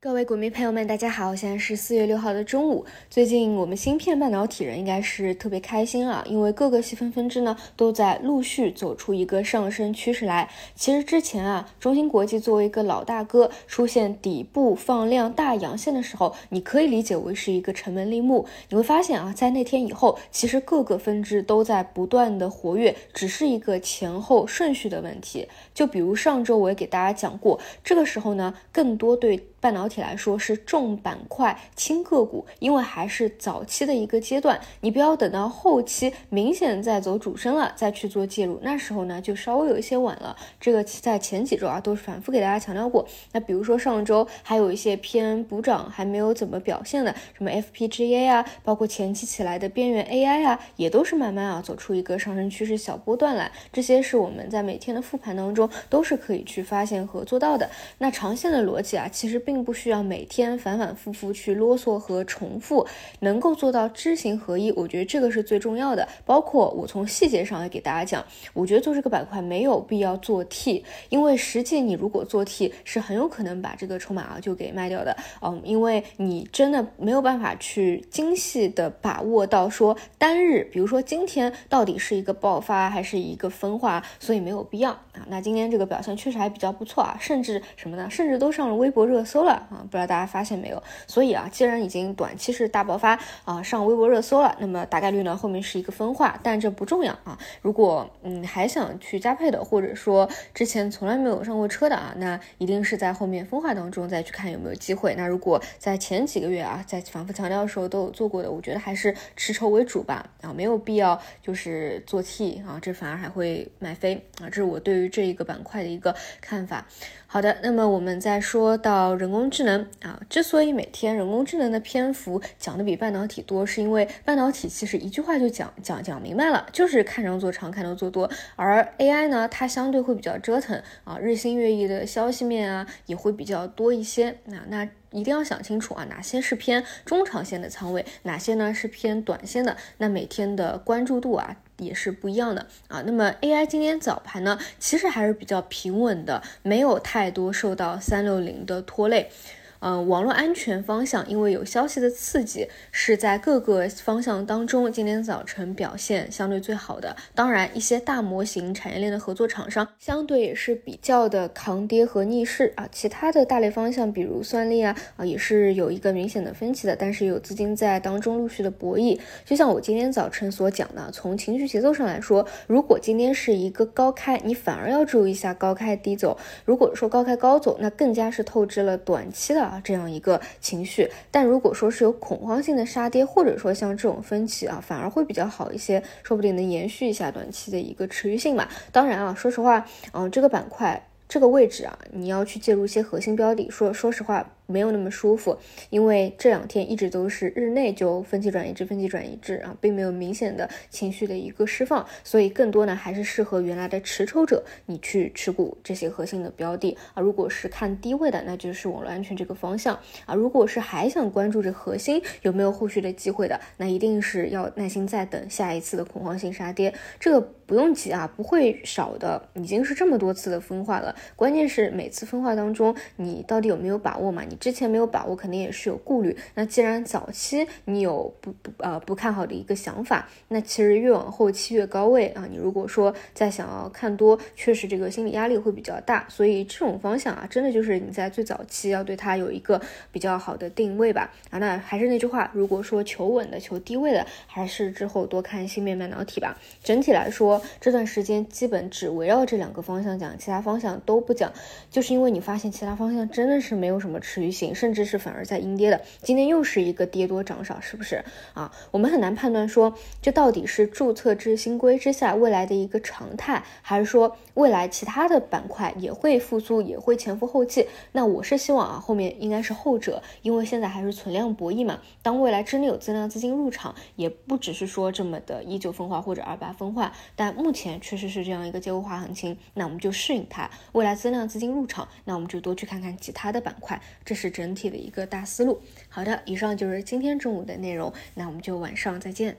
各位股民朋友们，大家好，现在是四月六号的中午。最近我们芯片半导体人应该是特别开心啊，因为各个细分分支呢都在陆续走出一个上升趋势来。其实之前啊，中芯国际作为一个老大哥，出现底部放量大阳线的时候，你可以理解为是一个成门立木。你会发现啊，在那天以后，其实各个分支都在不断的活跃，只是一个前后顺序的问题。就比如上周我也给大家讲过，这个时候呢，更多对。半导体来说是重板块轻个股，因为还是早期的一个阶段，你不要等到后期明显在走主升了再去做介入，那时候呢就稍微有一些晚了。这个在前几周啊都是反复给大家强调过。那比如说上周还有一些偏补涨还没有怎么表现的，什么 FPGA 啊，包括前期起来的边缘 AI 啊，也都是慢慢啊走出一个上升趋势小波段来。这些是我们在每天的复盘当中都是可以去发现和做到的。那长线的逻辑啊，其实。并不需要每天反反复复去啰嗦和重复，能够做到知行合一，我觉得这个是最重要的。包括我从细节上来给大家讲，我觉得做这个板块没有必要做 T，因为实际你如果做 T，是很有可能把这个筹码啊就给卖掉的。嗯，因为你真的没有办法去精细的把握到说单日，比如说今天到底是一个爆发还是一个分化，所以没有必要啊。那今天这个表现确实还比较不错啊，甚至什么呢？甚至都上了微博热搜。了啊，不知道大家发现没有？所以啊，既然已经短期是大爆发啊，上微博热搜了，那么大概率呢后面是一个分化，但这不重要啊。如果嗯还想去加配的，或者说之前从来没有上过车的啊，那一定是在后面分化当中再去看有没有机会。那如果在前几个月啊，在反复强调的时候都有做过的，我觉得还是持筹为主吧啊，没有必要就是做 T 啊，这反而还会买飞啊，这是我对于这一个板块的一个看法。好的，那么我们再说到人人工智能啊，之所以每天人工智能的篇幅讲的比半导体多，是因为半导体其实一句话就讲讲讲明白了，就是看涨做长，看多做多。而 AI 呢，它相对会比较折腾啊，日新月异的消息面啊也会比较多一些。那那一定要想清楚啊，哪些是偏中长线的仓位，哪些呢是偏短线的，那每天的关注度啊。也是不一样的啊。那么 AI 今天早盘呢，其实还是比较平稳的，没有太多受到三六零的拖累。嗯，网络安全方向，因为有消息的刺激，是在各个方向当中，今天早晨表现相对最好的。当然，一些大模型产业链的合作厂商，相对也是比较的抗跌和逆势啊。其他的大类方向，比如算力啊啊，也是有一个明显的分歧的，但是有资金在当中陆续的博弈。就像我今天早晨所讲的，从情绪节奏上来说，如果今天是一个高开，你反而要注意一下高开低走。如果说高开高走，那更加是透支了短期的。啊，这样一个情绪，但如果说是有恐慌性的杀跌，或者说像这种分歧啊，反而会比较好一些，说不定能延续一下短期的一个持续性嘛。当然啊，说实话，嗯，这个板块这个位置啊，你要去介入一些核心标的，说说实话。没有那么舒服，因为这两天一直都是日内就分歧转移至分歧转移至啊，并没有明显的情绪的一个释放，所以更多呢还是适合原来的持筹者你去持股这些核心的标的啊。如果是看低位的，那就是网络安全这个方向啊。如果是还想关注这核心有没有后续的机会的，那一定是要耐心再等下一次的恐慌性杀跌，这个不用急啊，不会少的，已经是这么多次的分化了。关键是每次分化当中你到底有没有把握嘛？你。之前没有把握，肯定也是有顾虑。那既然早期你有不不呃不看好的一个想法，那其实越往后期越高位啊，你如果说再想要看多，确实这个心理压力会比较大。所以这种方向啊，真的就是你在最早期要对它有一个比较好的定位吧。啊，那还是那句话，如果说求稳的、求低位的，还是之后多看芯片半导体吧。整体来说，这段时间基本只围绕这两个方向讲，其他方向都不讲，就是因为你发现其他方向真的是没有什么持续。行，甚至是反而在阴跌的，今天又是一个跌多涨少，是不是啊？我们很难判断说这到底是注册制新规之下未来的一个常态，还是说未来其他的板块也会复苏，也会前赴后继。那我是希望啊，后面应该是后者，因为现在还是存量博弈嘛。当未来真的有增量资金入场，也不只是说这么的依旧分化或者二八分化，但目前确实是这样一个结构化行情，那我们就适应它。未来增量资金入场，那我们就多去看看其他的板块。这是整体的一个大思路。好的，以上就是今天中午的内容，那我们就晚上再见。